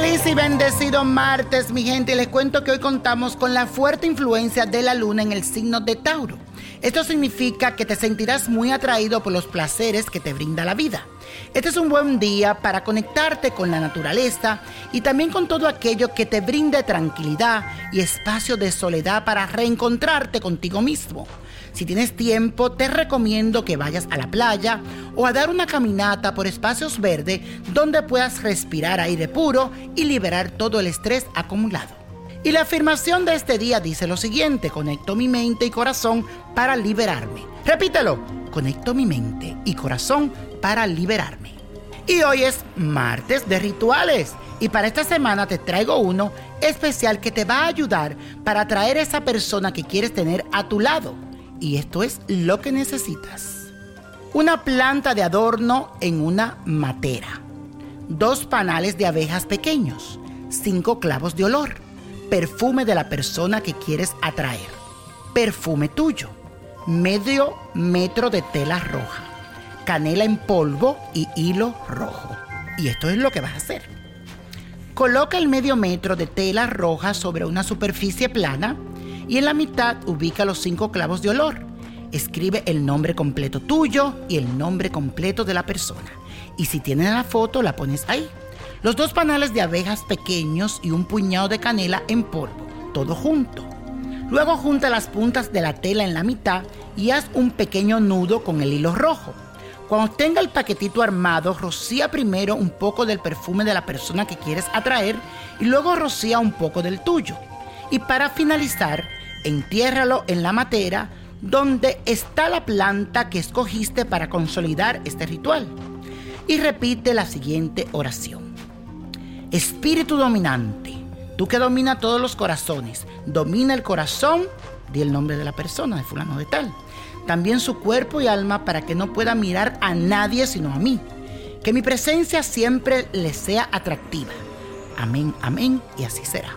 Feliz y bendecido martes, mi gente. Les cuento que hoy contamos con la fuerte influencia de la luna en el signo de Tauro. Esto significa que te sentirás muy atraído por los placeres que te brinda la vida. Este es un buen día para conectarte con la naturaleza y también con todo aquello que te brinde tranquilidad y espacio de soledad para reencontrarte contigo mismo. Si tienes tiempo, te recomiendo que vayas a la playa o a dar una caminata por espacios verdes donde puedas respirar aire puro y liberar todo el estrés acumulado. Y la afirmación de este día dice lo siguiente, conecto mi mente y corazón para liberarme. Repítelo, conecto mi mente y corazón para liberarme. Y hoy es martes de rituales. Y para esta semana te traigo uno especial que te va a ayudar para atraer a esa persona que quieres tener a tu lado. Y esto es lo que necesitas. Una planta de adorno en una matera. Dos panales de abejas pequeños. Cinco clavos de olor. Perfume de la persona que quieres atraer. Perfume tuyo. Medio metro de tela roja. Canela en polvo y hilo rojo. Y esto es lo que vas a hacer. Coloca el medio metro de tela roja sobre una superficie plana y en la mitad ubica los cinco clavos de olor. Escribe el nombre completo tuyo y el nombre completo de la persona. Y si tienes la foto, la pones ahí. Los dos panales de abejas pequeños y un puñado de canela en polvo, todo junto. Luego junta las puntas de la tela en la mitad y haz un pequeño nudo con el hilo rojo. Cuando tenga el paquetito armado, rocía primero un poco del perfume de la persona que quieres atraer y luego rocía un poco del tuyo. Y para finalizar, entiérralo en la matera donde está la planta que escogiste para consolidar este ritual. Y repite la siguiente oración. Espíritu dominante, tú que domina todos los corazones, domina el corazón, di el nombre de la persona, de fulano de tal. También su cuerpo y alma para que no pueda mirar a nadie sino a mí. Que mi presencia siempre le sea atractiva. Amén, amén, y así será.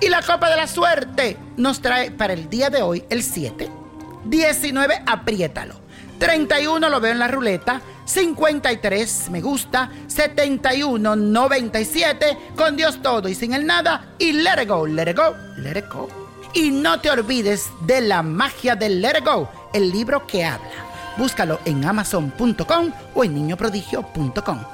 Y la copa de la suerte nos trae para el día de hoy el 7, 19, apriétalo. 31 lo veo en la ruleta, 53 me gusta, 71, 97, con Dios todo y sin el nada, y let it go, let it go, let it go. Y no te olvides de la magia del let it go, el libro que habla. Búscalo en amazon.com o en niñoprodigio.com.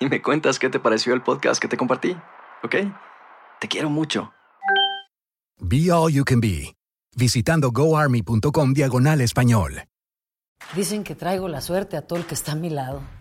y me cuentas qué te pareció el podcast que te compartí, ¿ok? Te quiero mucho. Be All You Can Be, visitando goarmy.com diagonal español. Dicen que traigo la suerte a todo el que está a mi lado.